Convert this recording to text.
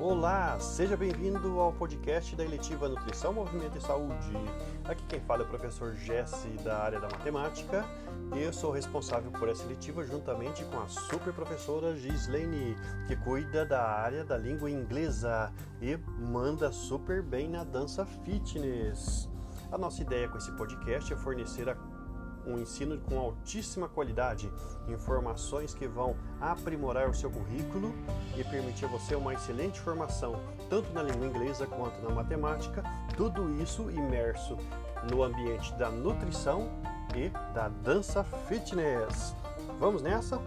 Olá, seja bem-vindo ao podcast da eletiva Nutrição, Movimento e Saúde. Aqui quem fala é o professor Jesse da área da matemática eu sou responsável por essa eletiva juntamente com a super professora Gislaine, que cuida da área da língua inglesa e manda super bem na dança fitness. A nossa ideia com esse podcast é fornecer a um ensino com altíssima qualidade, informações que vão aprimorar o seu currículo e permitir a você uma excelente formação, tanto na língua inglesa quanto na matemática, tudo isso imerso no ambiente da nutrição e da dança fitness. Vamos nessa?